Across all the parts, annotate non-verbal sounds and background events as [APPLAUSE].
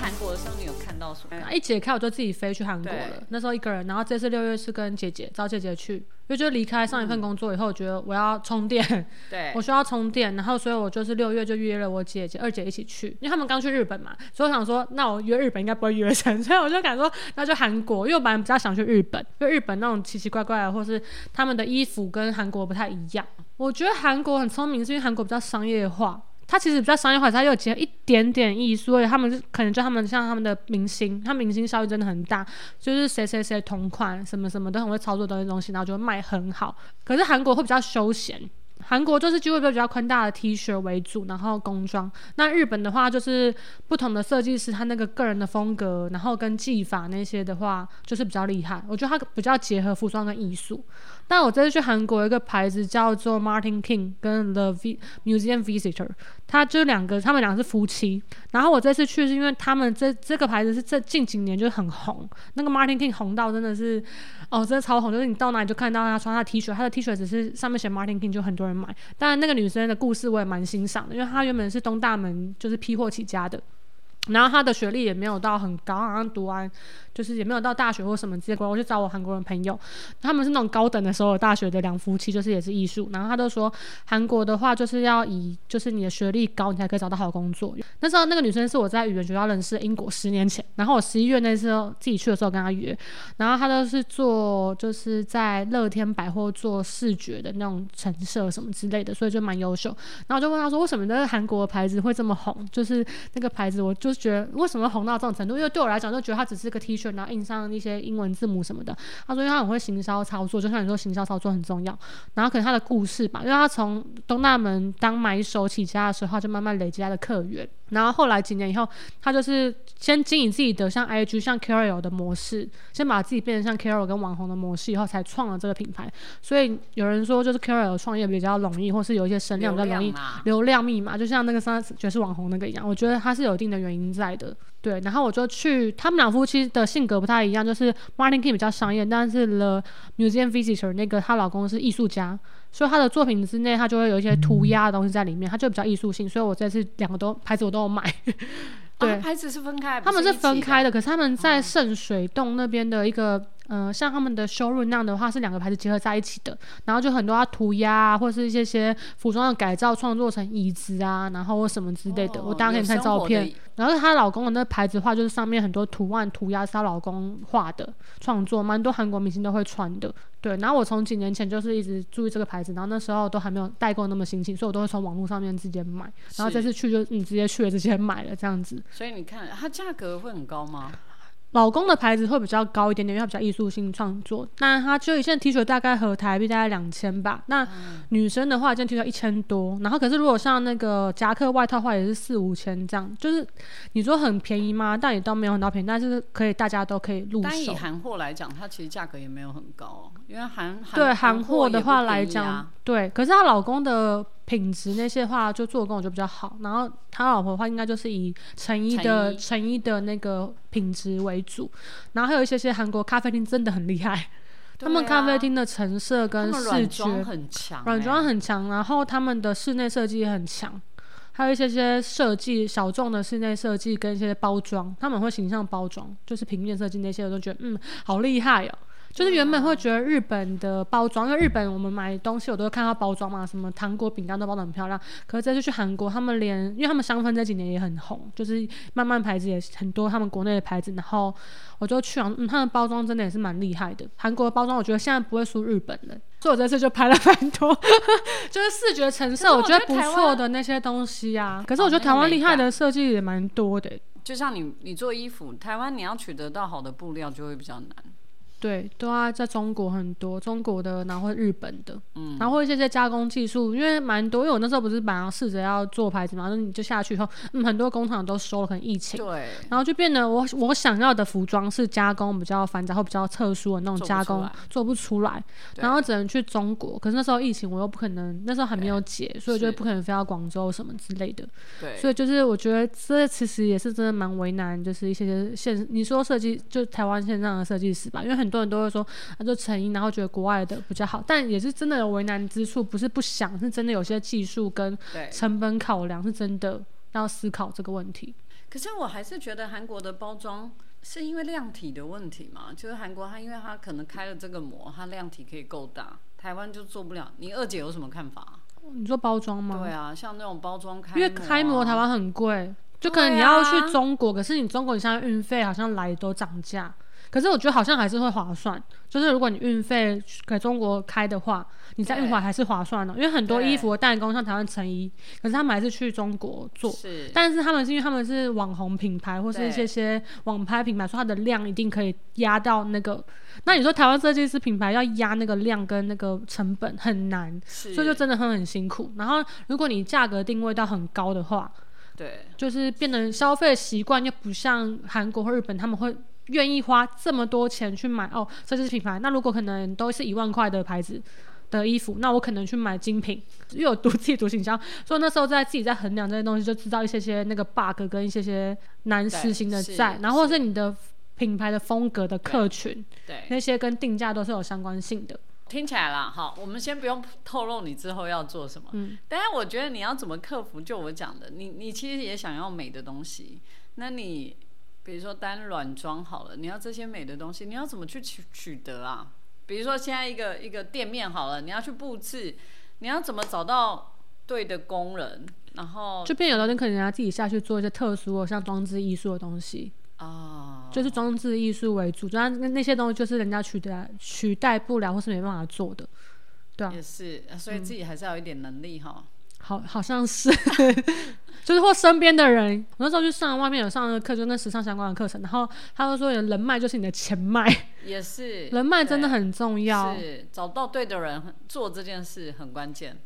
韩国的时候，你有看到什么？一解开我就自己飞去韩国了。那时候一个人，然后这次六月是跟姐姐找姐姐去，因为就离开上一份工作以后，我觉得我要充电，对 [LAUGHS] 我，需要充电，然后所以我就是六月就约了我姐姐、二姐一起去，因为他们刚去日本嘛，所以我想说，那我约日本应该不会约 [LAUGHS] 成，所以我就敢说那就韩国，因为我本来比较想去日本，因为日本那种奇奇怪怪的，或是他们的衣服跟韩国不太一样。我觉得韩国很聪明，是因为韩国比较商业化。它其实比较商业化，它又结合一点点艺术，所以他们可能就他们像他们的明星，他明星效益真的很大，就是谁谁谁同款什么什么都很会操作的东西，然后就会卖很好。可是韩国会比较休闲，韩国就是就会比较宽大的 T 恤为主，然后工装。那日本的话就是不同的设计师，他那个个人的风格，然后跟技法那些的话，就是比较厉害。我觉得他比较结合服装跟艺术。但我这次去韩国一个牌子叫做 Martin King 跟 The Museum Visitor，他就两个，他们两个是夫妻。然后我这次去是因为他们这这个牌子是这近几年就很红，那个 Martin King 红到真的是哦，真的超红，就是你到哪里就看到他穿他的 T 恤，他的 T 恤只是上面写 Martin King 就很多人买。当然那个女生的故事我也蛮欣赏的，因为她原本是东大门就是批货起家的。然后她的学历也没有到很高，好像读完就是也没有到大学或什么结果。我去找我韩国人朋友，他们是那种高等的时候大学的两夫妻，就是也是艺术。然后他都说韩国的话就是要以就是你的学历高，你才可以找到好工作。那时候那个女生是我在语言学校认识的，英国十年前。然后我十一月那时候自己去的时候跟她约，然后她都是做就是在乐天百货做视觉的那种陈设什么之类的，所以就蛮优秀。然后我就问她说，为什么那个韩国的牌子会这么红？就是那个牌子，我就觉得为什么红到这种程度？因为对我来讲，就觉得它只是个 T 恤，然后印上一些英文字母什么的。他说，因为他很会行销操作，就像你说行销操作很重要。然后可能他的故事吧，因为他从东大门当买手起家的时候，他就慢慢累积他的客源。然后后来几年以后，他就是先经营自己的像 IG、像 Carol 的模式，先把自己变成像 Carol 跟网红的模式以后，才创了这个品牌。所以有人说，就是 Carol 创业比较容易，或是有一些声量比较容易流量密码，就像那个三爵士网红那个一样，我觉得他是有一定的原因在的。对，然后我就去，他们两夫妻的性格不太一样，就是 Martin King 比较商业，但是 The Museum Visitor 那个她老公是艺术家，所以他的作品之内，他就会有一些涂鸦的东西在里面，他就比较艺术性，所以我这次两个都牌子我都有买。[LAUGHS] 对哦牌子是分开，他们是分开的。的，可是他们在圣水洞那边的一个，呃，像他们的 showroom 那样的话，是两个牌子结合在一起的，然后就很多啊涂鸦啊，或是一些些服装的改造，创作成椅子啊，然后或什么之类的，哦我大家可以看照片。然后她老公的那牌子画，就是上面很多图案涂鸦是她老公画的创作，蛮多韩国明星都会穿的。对，然后我从几年前就是一直注意这个牌子，然后那时候都还没有代购那么兴起，所以我都会从网络上面直接买。然后这次去就你直接去了，直接买了这样子。所以你看，它价格会很高吗？老公的牌子会比较高一点点，因为它比较艺术性创作。那它就一件 T 恤大概合台币大概两千吧。那女生的话，一件 T 恤一千多。然后可是如果像那个夹克外套的话，也是四五千这样。就是你说很便宜吗？但也都没有很到便宜，但是可以大家都可以入手。但以韩货来讲，它其实价格也没有很高哦，因为韩对韩韩货的话来讲，啊对。可是她老公的品质那些话，就做工我觉得比较好。然后他老婆的话，应该就是以成衣的成衣衣的那个品质为主。然后还有一些些韩国咖啡厅真的很厉害。[LAUGHS] 他们咖啡啊厅的成色跟视觉，很强欸，软装很强，然后他们的室内设计也很强，还有一些些设计小众的室内设计跟一些包装，他们会形象包装，就是平面设计那些，我都觉得嗯好厉害哦。就是原本会觉得日本的包装，因为日本我们买东西我都会看到包装嘛，什么糖果、饼干都包的很漂亮。可是这次去韩国，他们连因为他们香氛这几年也很红，就是慢慢牌子也很多，他们国内的牌子，然后我就去啊，嗯，他们包装真的也是蛮厉害的。韩国的包装我觉得现在不会输日本的，[LAUGHS] 所以我这次就拍了蛮多，就是视觉成色，我我觉得不错的那些东西啊。可是我觉得台湾厉害的设计也蛮多的、就像你你做衣服，台湾你要取得到好的布料就会比较难。对，都啊在中国很多，中国的，然后日本的，嗯，然后一些些加工技术，因为蛮多，因为我那时候不是本来要试着要做牌子嘛，然后你就下去以后，嗯，很多工厂都收了，可能疫情，对，然后就变得我我想要的服装是加工比较繁杂或比较特殊的那种加工，做不出来，对。然后只能去中国。可是那时候疫情，我又不可能，那时候还没有解，所以就不可能飞到广州什么之类的。对，所以就是我觉得这其实也是真的蛮为难，就是一些些现你说设计就台湾线上的设计师吧，因为很多人都会说啊就成因，然后觉得国外的比较好，但也是真的有为难之处，不是不想，是真的有些技术跟。成本考量是真的要思考这个问题。可是我还是觉得韩国的包装是因为量体的问题嘛，就是韩国它因为它可能开了这个模，它量体可以够大，台湾就做不了。你二姐有什么看法？你说包装吗？对啊，像那种包装开、因为开模台湾很贵，就可能你要去中国，可是你中国你现在运费好像来都涨价。可是我觉得好像还是会划算，就是如果你运费给中国开的话，你在运回来还是划算的。因为很多衣服的代工像台湾成衣，可是他们还是去中国做。是，但是他们是因为他们是网红品牌或是一些些网拍品牌，所以它的量一定可以压到那个。那你说台湾设计师品牌要压那个量跟那个成本很难，所以就真的会很辛苦。然后如果你价格定位到很高的话，对，就是变得消费习惯又不像韩国或日本，他们会。愿意花这么多钱去买哦，设计师品牌。那如果可能都是一万块的牌子的衣服，那我可能去买精品，又有独自己独行销。所以那时候在自己在衡量这些东西，就知道一些些那个 [LAUGHS] bug 跟一些些难实行的在，然后或是你的品牌的风格的客群，对那些跟定价都是有相关性的。听起来啦，好，我们先不用透露你之后要做什么。嗯，但是我觉得你要怎么克服，就我讲的，你你其实也想要美的东西，那你。比如说单软装好了，你要这些美的东西，你要怎么去取取得啊？比如说现在一个一个店面好了，你要去布置，你要怎么找到对的工人？然后就变有的人可能要自己下去做一些特殊的，像装置艺术的东西啊，就是装置艺术为主，那那些东西就是人家取代取代不了或是没办法做的，对啊，也是，所以自己还是要有一点能力哈。好，好像是，[LAUGHS] 就是或身边的人，我那时候去上外面有上的课，就跟时尚相关的课程，然后他就说，人脉就是你的钱脉，也是，人脉真的很重要，是。找到对的人做这件事很关键，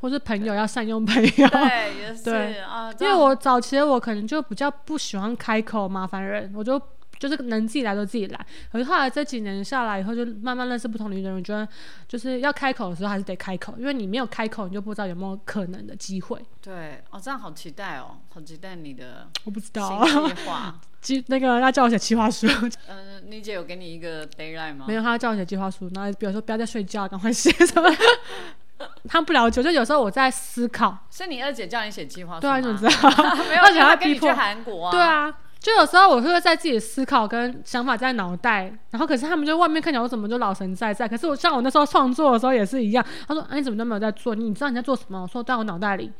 或是朋友要善用朋友，[LAUGHS] 对，也是。啊，因为我早期我可能就比较不喜欢开口麻烦人，我就。就是能自己来就自己来，可是后来这几年下来以后，就慢慢认识不同的人，我觉得就是要开口的时候还是得开口，因为你没有开口，你就不知道有没有可能的机会。对，哦，这样好期待哦，好期待你的，我不知道计划，计 [LAUGHS] 那个要叫我写计划书。嗯，你姐有给你一个 d a y l i n e 吗？没有，他叫我写计划书，然后比如说不要再睡觉，赶快写什么。[LAUGHS] 他不了解，就有时候我在思考。是你二姐叫你写计划书？对啊，你怎么知道？[LAUGHS] 没有，而且她逼迫韩国啊。对啊。就有时候我会在自己思考跟想法在脑袋，然后可是他们就外面看起来我怎么就老神在在，可是我像我那时候创作的时候也是一样。他说：“哎，你怎么都没有在做？你知道你在做什么？”我说：“在我脑袋里。”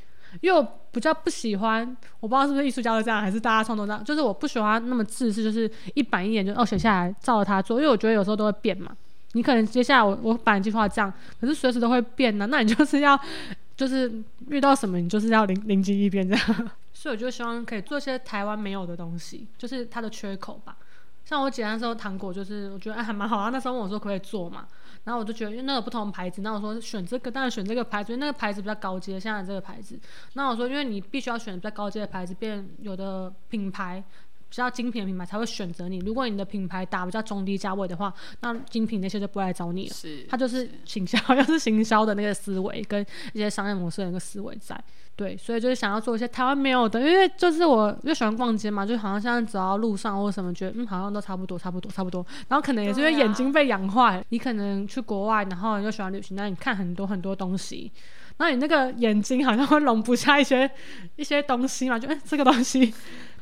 因为我比较不喜欢，我不知道是不是艺术家都这样，还是大家创作这样，就是我不喜欢那么自私，就是一板一眼就哦写下来照着它做。因为我觉得有时候都会变嘛。你可能接下来我我本来计划这样，可是随时都会变呢。那你就是要 [LAUGHS] [LAUGHS] 就是遇到什么，你就是要灵灵机一变这样。所以我就希望可以做些台湾没有的东西，就是它的缺口吧。像我姐那时候糖果，就是我觉得哎还蛮好啊。那时候问我说可不可以做嘛，然后我就觉得因为那个不同牌子，那我说选这个当然选这个牌子，因为那个牌子比较高阶。现在这个牌子，那我说因为你必须要选比较高阶的牌子，变有的品牌。比较精品的品牌才会选择你。如果你的品牌打比较中低价位的话，那精品那些就不来找你了。是，它就是行销，[LAUGHS] 又是行销的那个思维跟一些商业模式的那个思维在。对，所以就是想要做一些台湾没有的，因为就是我就喜欢逛街嘛，就好像现在走到路上或什么，觉得嗯好像都差不多，差不多，差不多。然后可能也是因为眼睛被养坏，你可能去国外，然后你就喜欢旅行，那你看很多很多东西，那你那个眼睛好像会容不下一些一些东西嘛，就哎这个东西。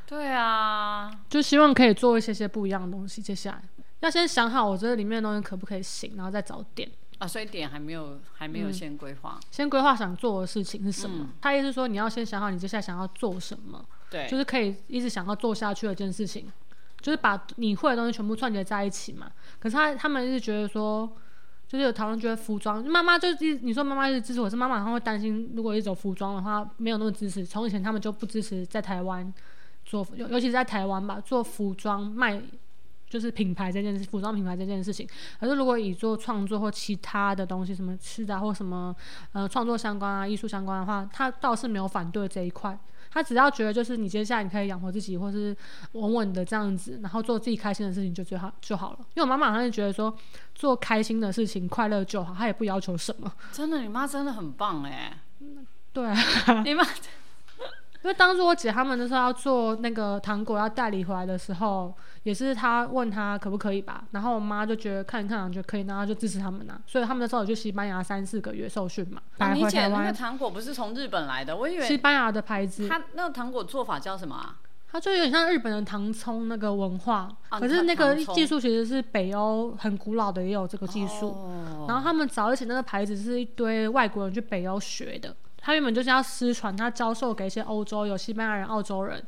对啊，就希望可以做一些些不一样的东西。接下来要先想好我这里面的东西可不可以行，然后再找点啊。所以点还没有，还没有先规划。先规划想做的事情是什么？他意思说你要先想好你接下来想要做什么。对，就是可以一直想要做下去的一件事情，就是把你会的东西全部串接在一起嘛。可是他他们一直觉得说，就是有讨论觉得服装，妈妈就是你说妈妈一直支持我，是妈妈好像会担心，如果一走服装的话没有那么支持。从以前他们就不支持在台湾。做尤尤其是在台湾吧，做服装卖就是品牌这件事，服装品牌这件事情。可是如果以做创作或其他的东西，什么吃的或什么呃创作相关啊、艺术相关的话，他倒是没有反对这一块。他只要觉得就是你接下来你可以养活自己，或是稳稳的这样子，然后做自己开心的事情就最好就好了。因为我妈妈好像是觉得说做开心的事情、快乐就好，她也不要求什么。真的，你妈真的很棒哎。对啊，[LAUGHS] 你妈。因为当初我姐他们那时候要做那个糖果要代理回来的时候，也是他问他可不可以吧，然后我妈就觉得看一看，觉得可以，然后就支持他们呐。所以他们那时候去西班牙三四个月受训嘛。你姐那个糖果不是从日本来的，我以为西班牙的牌子。它那个糖果做法叫什么啊？它就有点像日本的糖葱那个文化，啊可是那个技术其实是北欧很古老的也有这个技术。哦然后他们早以前那个牌子是一堆外国人去北欧学的，他原本就是要失传，他教授给一些欧洲有西班牙人、澳洲人，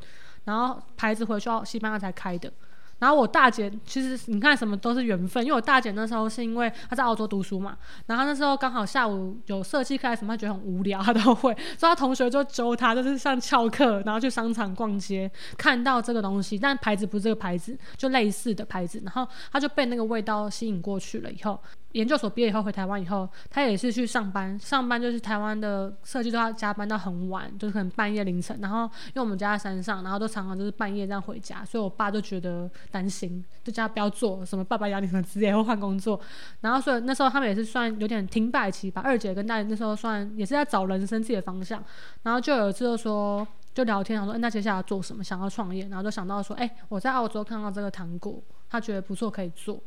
然后牌子回去澳西班牙才开的。然后我大姐其实你看什么都是缘分，因为我大姐那时候是因为她在澳洲读书嘛，然后那时候刚好下午有设计课什么，她觉得很无聊，她都会，所以她同学就揪她，就是上翘课，然后去商场逛街，看到这个东西，但牌子不是这个牌子，就类似的牌子，然后她就被那个味道吸引过去了。以后研究所毕业以后回台湾以后，他也是去上班，上班就是台湾的设计都要加班到很晚，就是可能半夜凌晨。然后因为我们家在山上，然后都常常就是半夜这样回家，所以我爸就觉得担心，就叫他不要做什么爸爸养你什么之类，或换工作。然后所以那时候他们也是算有点停摆期吧。二姐跟大姐那时候算也是在找人生自己的方向，然后就有一次就说。就聊天，然后说，哎、那接下来做什么？想要创业，然后就想到说，哎、我在澳洲看到这个糖果，他觉得不错，可以做，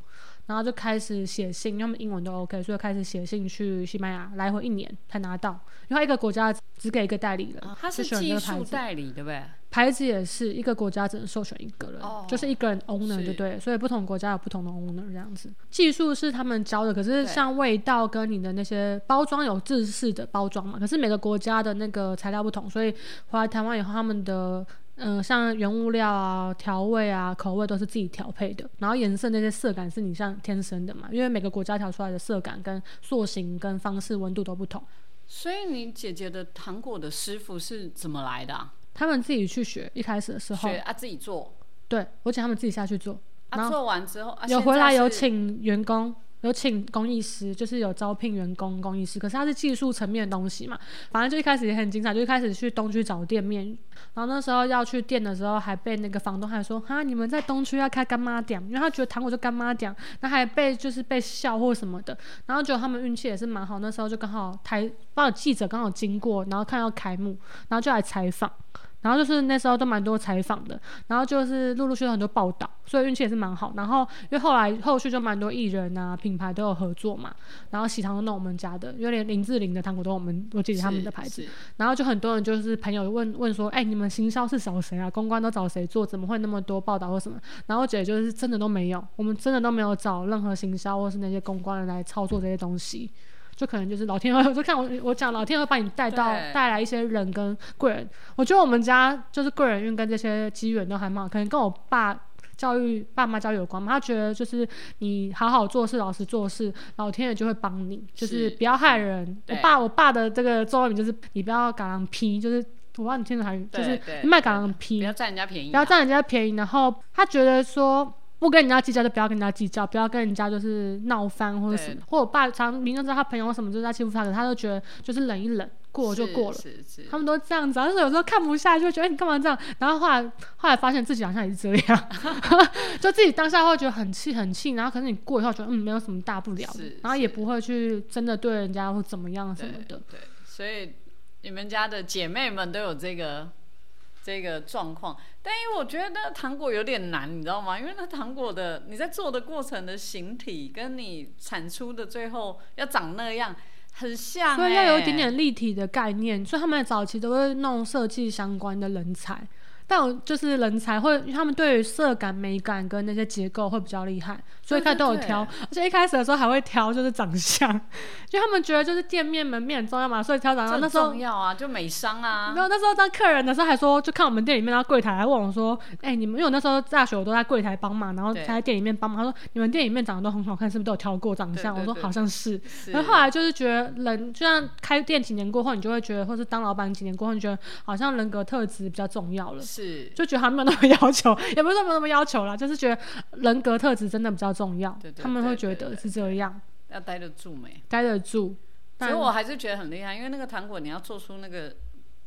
然后就开始写信，因为他们英文都 OK，所以开始写信去西班牙，来回一年才拿到，因为一个国家只给一个代理人，啊它是技术代理，对不对？牌子也是一个国家只能授权一个人，哦就是一个人 owner 是就对，所以不同国家有不同的 owner 这样子。技术是他们教的，可是像味道跟你的那些包装有制式的包装嘛，可是每个国家的那个材料不同，所以回来台湾以后，他们的嗯、呃像原物料啊、调味啊、口味都是自己调配的，然后颜色那些色感是你像天生的嘛，因为每个国家调出来的色感跟塑形跟方式、温度都不同。所以你姐姐的糖果的师傅是怎么来的、啊？他们自己去学，一开始的时候学，啊自己做，对我请他们自己下去做，做完之后，啊、有回来有请员工，有请工艺师，就是有招聘员工工艺师。可是它是技术层面的东西嘛，反正就一开始也很精彩，就一开始去东区找店面，然后那时候要去店的时候，还被那个房东还说哈，你们在东区要开干妈店，因为他觉得糖果就干妈店，那还被就是被笑或什么的。然后结果他们运气也是蛮好，那时候就刚好台，报记者刚好经过，然后看到开幕，然后就来采访。然后就是那时候都蛮多采访的，然后就是陆陆续续很多报道，所以运气也是蛮好。然后因为后来后续就蛮多艺人啊、品牌都有合作嘛，然后喜糖都弄我们家的，因为连林志玲的糖果都我们我姐姐他们的牌子，然后就很多人就是朋友问问说，哎、你们行销是找谁啊？公关都找谁做？怎么会那么多报道或什么？然后我姐姐就是真的都没有，我们真的都没有找任何行销或是那些公关人来操作这些东西。就可能就是老天会，我就看我我讲老天会把你带到带来一些人跟贵人。我觉得我们家就是贵人运跟这些机缘都还蛮好，可能跟我爸教育爸妈教育有关嘛。他觉得就是你好好做事，老实做事，老天爷就会帮你，就是是不要害人。我爸我爸的这个座右铭就是你不要赶狼批，就是我不知道你听得还就是卖赶狼批，不要占人家便宜、啊，不要占人家便宜，然后他觉得说不跟人家计较就不要跟人家计较，不要跟人家就是闹翻或者什么。或者我爸常明明知道他朋友什么就是在欺负他，可他都觉得就是忍一忍，过了就过了。是是他们都这样子、啊，但是有时候看不下去，就觉得、哎你干嘛这样？然后后来后来发现自己好像也是这样，[LAUGHS] 就自己当下会觉得很气很气，然后可是你过以后觉得嗯没有什么大不了然后也不会去真的对人家或怎么样什么的。对，所以你们家的姐妹们都有这个这个状况，但因为我觉得那个糖果有点难，你知道吗？因为那糖果的你在做的过程的形体跟你产出的最后要长那样很像、欸，所以要有一点点立体的概念，所以他们早期都会弄设计相关的人才。但我就是人才会，他们对于色感、美感跟那些结构会比较厉害，所以一开始都有挑，而且一开始的时候还会挑就是长相，[LAUGHS] 就他们觉得就是店面门面很重要嘛，所以挑长相。那时候重要啊，就美商啊没，有，那时候当客人的时候还说，就看我们店里面，然后柜台还问我说：“哎、你们因为我那时候大学我都在柜台帮忙，然后对才在店里面帮忙。”他说：“你们店里面长得都很好看，是不是都有挑过长相？”我说：“对对对好像是。”是然后后来就是觉得人，就像开店几年过后，你就会觉得，或是当老板几年过后，你觉得好像人格特质比较重要了，是，就觉得他没有那么要求，[LAUGHS] 也不是说没有那么要求啦，就是觉得人格特质真的比较重要。对对他们会觉得是这样，要待得住没？待得住。所以我还是觉得很厉害，因为那个糖果你要做出那个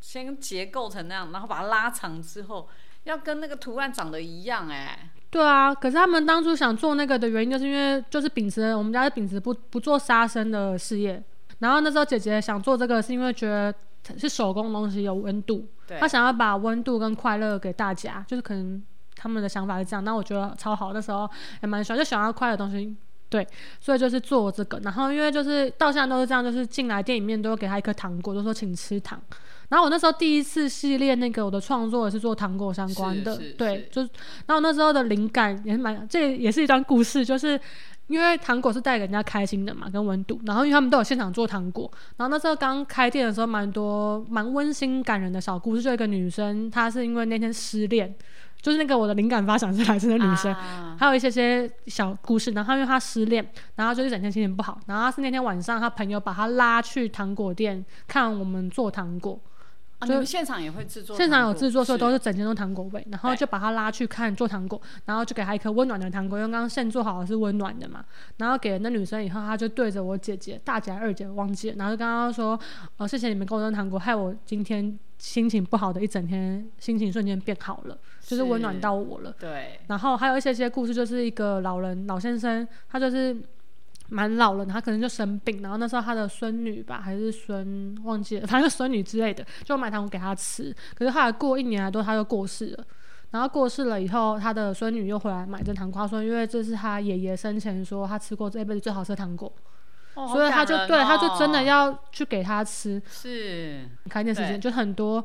先结构成那样，然后把它拉长之后，要跟那个图案长得一样、哎，对啊，可是他们当初想做那个的原因，就是因为就是秉持我们家是秉持不不做杀生的事业。然后那时候姐姐想做这个，是因为觉得是手工东西有温度，他想要把温度跟快乐给大家，就是可能他们的想法是这样。那我觉得超好，那时候也蛮喜欢，就想要快乐的东西对，所以就是做这个。然后因为就是到现在都是这样，就是进来店里面都会给他一颗糖果，就说请吃糖。然后我那时候第一次系列那个我的创作也是做糖果相关的，对，就然后那时候的灵感也是蛮，这也是一段故事，就是因为糖果是带给人家开心的嘛，跟温度。然后因为他们都有现场做糖果，然后那时候刚开店的时候，蛮多蛮温馨感人的小故事，就一个女生，她是因为那天失恋。就是那个我的灵感发想是来自那女生，还有一些些小故事。然后因为她失恋，然后就一整天心情不好。然后是那天晚上，她朋友把她拉去糖果店看我们做糖果。你们现场也会制作？现场有制作，所以都是整间都糖果味。然后就把他拉去看做糖果，然后就给他一颗温暖的糖果，因为刚刚现做好的是温暖的嘛。然后给了那女生以后，她就对着我姐姐、大姐、二姐忘记了，然后就刚刚说：“呃，谢谢你们给我糖果，害我今天。”心情不好的一整天，心情瞬间变好了，就是温暖到我了。对。然后还有一些些故事，就是一个老人老先生，他就是蛮老了，他可能就生病，然后那时候他的孙女吧，还是孙忘记了，反正孙女之类的，就买糖果给他吃。可是后来过一年来多，他就过世了。然后过世了以后，他的孙女又回来买这糖果，说因为这是他爷爷生前说他吃过这辈子最好吃的糖果。所以他就对，他就真的要去给他吃。是，开店时间就很多，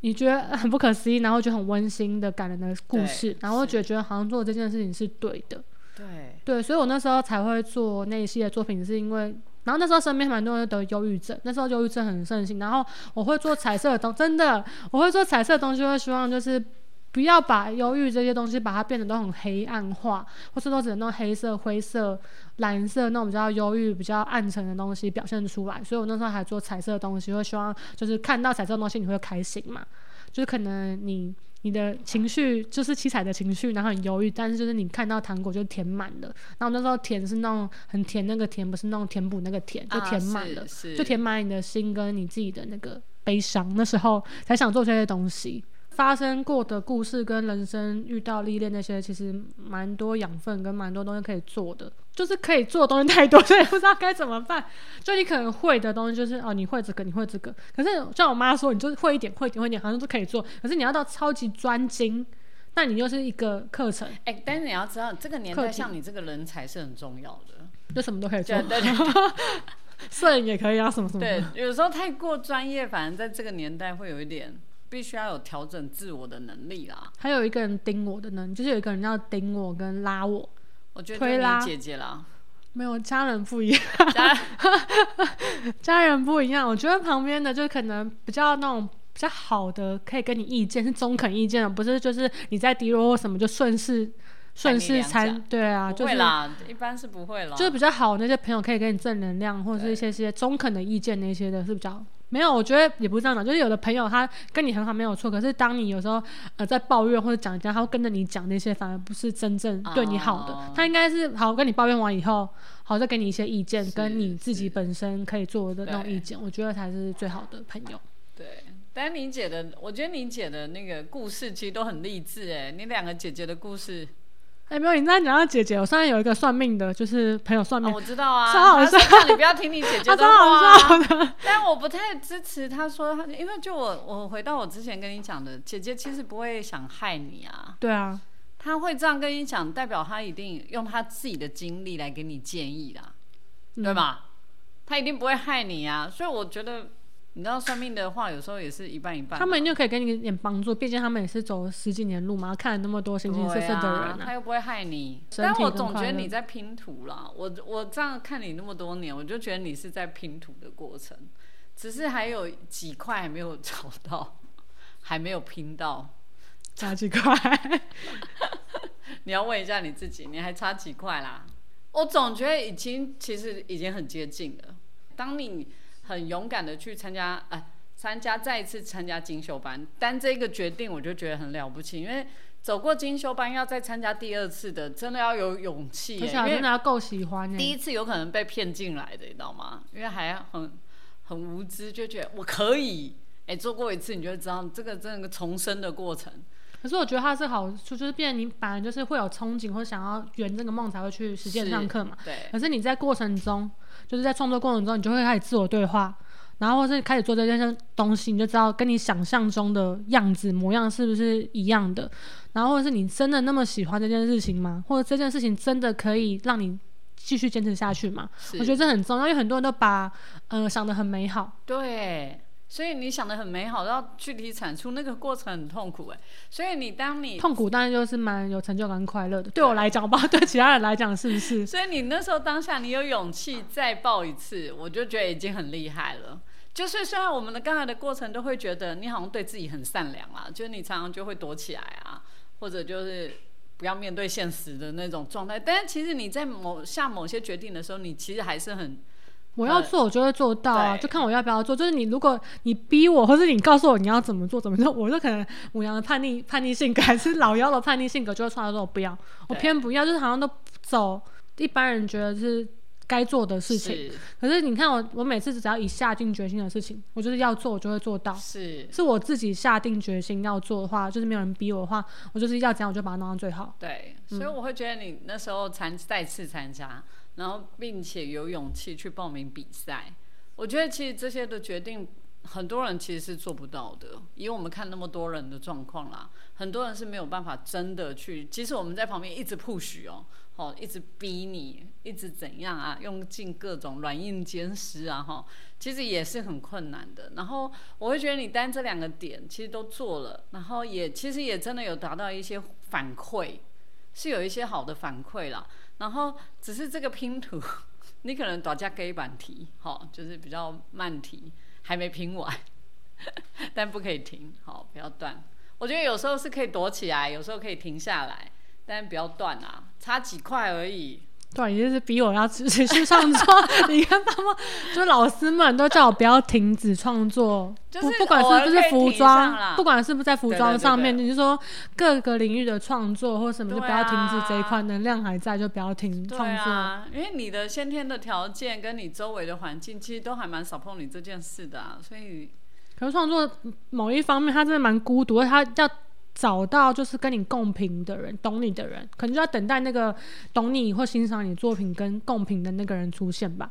你觉得很不可思议，然后就很温馨的感人的故事，然后觉得觉得好像做这件事情是对的。对对，所以我那时候才会做那一系列作品，是因为，然后那时候身边蛮多人得忧郁症，那时候忧郁症很盛行，然后我会做彩色的东，真的，我会做彩色的东西，会希望就是。不要把忧郁这些东西把它变得都很黑暗化，或是都只能用黑色、灰色、蓝色那种比较忧郁、比较暗沉的东西表现出来。所以我那时候还做彩色的东西，会希望就是看到彩色的东西你会开心嘛？就是可能你你的情绪就是七彩的情绪，然后很忧郁，但是就是你看到糖果就填满了。然后那时候甜是那种很甜，那个甜不是那种填补那个甜，就填满了，就填满你的心跟你自己的那个悲伤。那时候才想做这些东西。发生过的故事跟人生遇到历练那些，其实蛮多养分跟蛮多东西可以做的，就是可以做的东西太多，所以不知道该怎么办。就你可能会的东西，就是哦，你会这个，你会这个。可是像我妈说，你就会一点，会一点，会一点，好像都可以做。可是你要到超级专精，那你又是一个课程。哎，但是你要知道，这个年代像你这个人才是很重要的，就 [LAUGHS] 什么都可以做。[LAUGHS] 摄影也可以啊，什么什么。对，有时候太过专业，反正在这个年代会有一点。必须要有调整自我的能力啦。还有一个人盯我的能力，就是有一个人要盯我跟拉我。我觉得推拉姐姐啦，没有家人不一样。[LAUGHS] 家人不一样，我觉得旁边的就可能比较那种比较好的，可以跟你意见是中肯意见的，不是就是你在低落或什么就顺势顺势参对啊，不会啦，一般是不会啦。就是比较好那些朋友可以给你正能量，或者是一些些中肯的意见那些的，是比较。没有，我觉得也不是这样的，就是有的朋友他跟你很好没有错，可是当你有时候呃在抱怨或者讲一讲，他会跟着你讲那些，反而不是真正对你好的。他应该是好跟你抱怨完以后，好再给你一些意见，跟你自己本身可以做的那种意见，我觉得才是最好的朋友。对，但你姐的，我觉得你姐的那个故事其实都很励志哎，你两个姐姐的故事。哎，没有，你在讲到姐姐，我上次有一个算命的，就是朋友算命，我知道啊，超好笑。你不要听你姐姐的 [LAUGHS] 话，但我不太支持他说他，因为就我我回到我之前跟你讲的，姐姐其实不会想害你啊。对啊，他会这样跟你讲，代表他一定用他自己的经历来给你建议啦，对吧？他一定不会害你啊，所以我觉得。你知道算命的话，有时候也是一半一半。他们就可以给你一点帮助，毕竟他们也是走了十几年路嘛，看了那么多形形色色的人。他又不会害你。但我总觉得你在拼图啦。我我这样看你那么多年，我就觉得你是在拼图的过程，只是还有几块还没有找到，[LAUGHS] 还没有拼到。差几块？[LAUGHS] 你要问一下你自己，你还差几块啦？我总觉得已经其实已经很接近了。当你。很勇敢的去参加，哎，参加再一次参加精修班，但这个决定我就觉得很了不起，因为走过精修班要再参加第二次的，真的要有勇气，而且真的要够喜欢。第一次有可能被骗进来的，你知道吗？因为还很很无知，就觉得我可以，哎，做过一次你就知道这个真的重生的过程。可是我觉得它是好处，就是变你本来就是会有憧憬或想要圆这个梦才会去实践上课嘛。对。可是你在过程中。就是在创作过程中，你就会开始自我对话，然后或是开始做这件东西，你就知道跟你想象中的样子模样是不是一样的，然后或者是你真的那么喜欢这件事情吗？或者这件事情真的可以让你继续坚持下去吗。我觉得这很重要，因为很多人都把呃想的很美好，对，所以你想的很美好，要具体产出，那个过程很痛苦哎。所以你当你，痛苦当然就是蛮有成就感、快乐的。对我来讲，我不知道对其他人来讲是不是？所以你那时候当下你有勇气再抱一次，我就觉得已经很厉害了。就是虽然我们的刚才的过程都会觉得你好像对自己很善良啦，就是你常常就会躲起来啊，或者就是不要面对现实的那种状态，但是其实你在某下某些决定的时候，你其实还是很我要做，我就会做到啊，就看我要不要做。就是你，如果你逼我，或是你告诉我你要怎么做怎么做，我就可能母羊的叛逆叛逆性格，还是老妖的叛逆性格，就会出来说我不要，我偏不要，就是好像都走一般人觉得是该做的事情。是。可是你看我，我每次只要一下定决心的事情，我就是要做，我就会做到。是，是我自己下定决心要做的话，就是没有人逼我的话，我就是要怎样我就把它弄到最好。对，所以我会觉得你那时候参再次参加，然后并且有勇气去报名比赛，我觉得其实这些的决定，很多人其实是做不到的。以我们看那么多人的状况啦，很多人是没有办法真的去，即使我们在旁边一直 push 哦，哦，一直逼你，一直怎样啊，用尽各种软硬兼施啊，哈，其实也是很困难的。然后我会觉得你单这两个点其实都做了，然后也其实也真的有达到一些反馈。是有一些好的反馈啦，然后只是这个拼图，[LAUGHS] 你可能打架给板题，好，就是比较慢题，还没拼完，[LAUGHS] 但不可以停，好，不要断。我觉得有时候是可以躲起来，有时候可以停下来，但不要断啊，差几块而已。对，也就是逼我要持持续创作。你看，爸妈就老师们都叫我不要停止创作，就是不不管是不是服装，不管是不是在服装上面，对你就说各个领域的创作或什么，就不要停止这一啊块，能量还在就不要停对创作。啊，因为你的先天的条件跟你周围的环境，其实都还蛮 support 你这件事的、啊，所以可是创作某一方面，他真的蛮孤独的，他要找到就是跟你共频的人，懂你的人，可能就要等待那个懂你或欣赏你作品跟共频的那个人出现吧。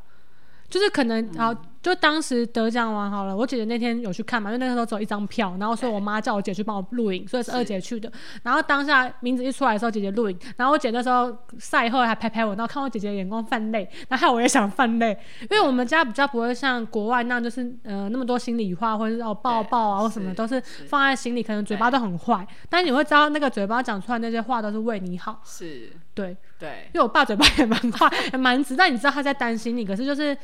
就是可能好，就当时得奖完好了，我姐姐那天有去看嘛，因为那个时候只有一张票，然后所以我妈叫我姐去帮我录影，所以是二姐去的。然后当下名字一出来的时候，姐姐录影，然后我姐那时候赛后还拍拍我，然后看我姐姐的眼光泛泪，然后害我也想泛泪，因为我们家比较不会像国外那样，就是呃那么多心里话或者是哦抱抱啊或什么，是都是是放在心里，可能嘴巴都很坏，但是你会知道那个嘴巴讲出来那些话都是为你好，是对。对因为我爸嘴巴也蛮坏，也蛮直，但你知道他在担心你，可是就是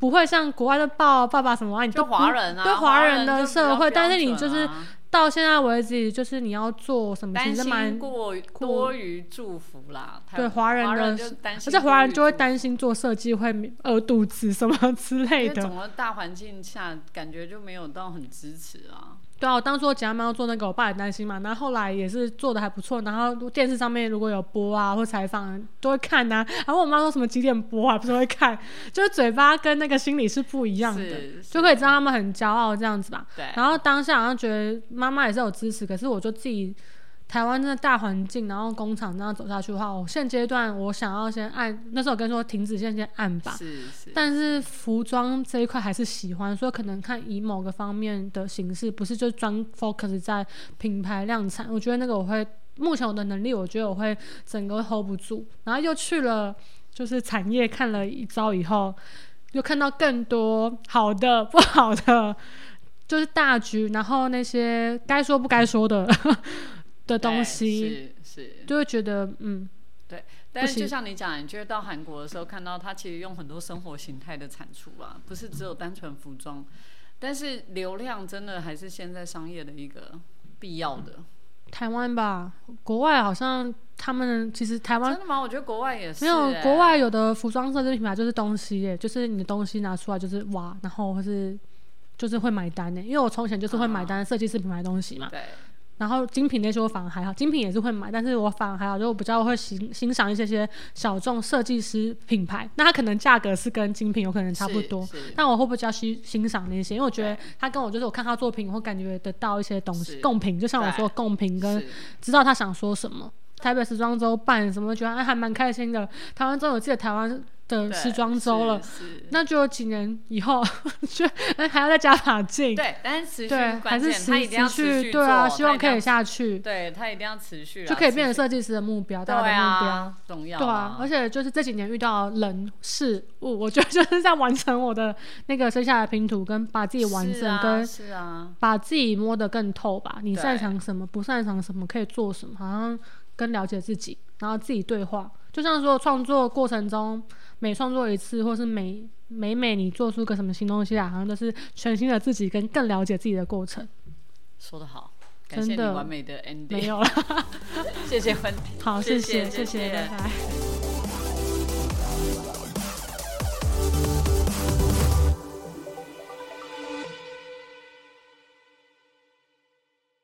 不会像国外的抱爸爸什么啊，你就都华人啊，对华人的社会，但是你就是到现在为止，就是你要做什么，其担实蛮心过多于祝福啦。台对华人的而且华人就会担心做设计会饿肚子什么之类的。整个大环境下，感觉就没有到很支持啊。对啊，我当初我讲妈妈要做那个，我爸也担心嘛。然后后来也是做的还不错，然后电视上面如果有播啊或采访，都会看呐、然后我妈说什么几点播啊，不是会看，就是嘴巴跟那个心里是不一样的，就可以知道他们很骄傲这样子吧。对，然后当下好像觉得妈妈也是有支持，可是我就自己台湾真的大环境，然后工厂这样走下去的话，我现阶段我想要先按，那时候我跟说停止线先按吧。是是，但是服装这一块还是喜欢，所以可能看以某个方面的形式，不是就专 focus 在品牌量产。我觉得那个我会，目前我的能力，我觉得我会整个 hold 不住。然后又去了就是产业看了一招以后，又看到更多好的、不好的，就是大局，然后那些该说不该说的的东西，是是。就会觉得嗯，对但是就像你讲，你觉得到韩国的时候看到它其实用很多生活形态的产出啊，不是只有单纯服装，但是流量真的还是现在商业的一个必要的。台湾吧，国外好像他们其实台湾真的吗？我觉得国外也是、没有，欸国外有的服装设计品牌就是东西耶，就是你的东西拿出来就是哇，然后或是就是会买单呢。因为我从前就是会买单设计师品牌的东西嘛，对然后精品那些我反而还好，精品也是会买，但是我反而还好，就我比较会欣欣赏一些些小众设计师品牌，那它可能价格是跟精品有可能差不多，但我会比较欣欣赏那些，因为我觉得他跟我就是我看他作品，我会感觉得到一些东西是共频，就像我说的共频跟知道他想说什么。台北时装周办什么，觉得哎还蛮开心的。台湾终于有记得台湾的时装周了，那就有几年以后 [LAUGHS] 就还要再加把劲。对，但是持续对，还是持他一定要持持续续对啊，希望可以下去，对他一定要持续啊，就可以变成设计师的目标，对大家的目标。啊，重要对啊，而且就是这几年遇到人事物，我觉得就是 [LAUGHS] 在完成我的那个剩下的拼图，跟把自己完整，跟是啊，把自己摸得更透吧。你擅长什么，不擅长什么，可以做什么，好像跟了解自己，然后自己对话。就像说创作过程中，每创作一次，或是每每每你做出个什么新东西来，好像都是全新的自己，跟更了解自己的过程。说得好，感谢你完美的 ending，没有了，[LAUGHS] 谢谢芬迪，好，谢谢谢谢谢谢，拜拜。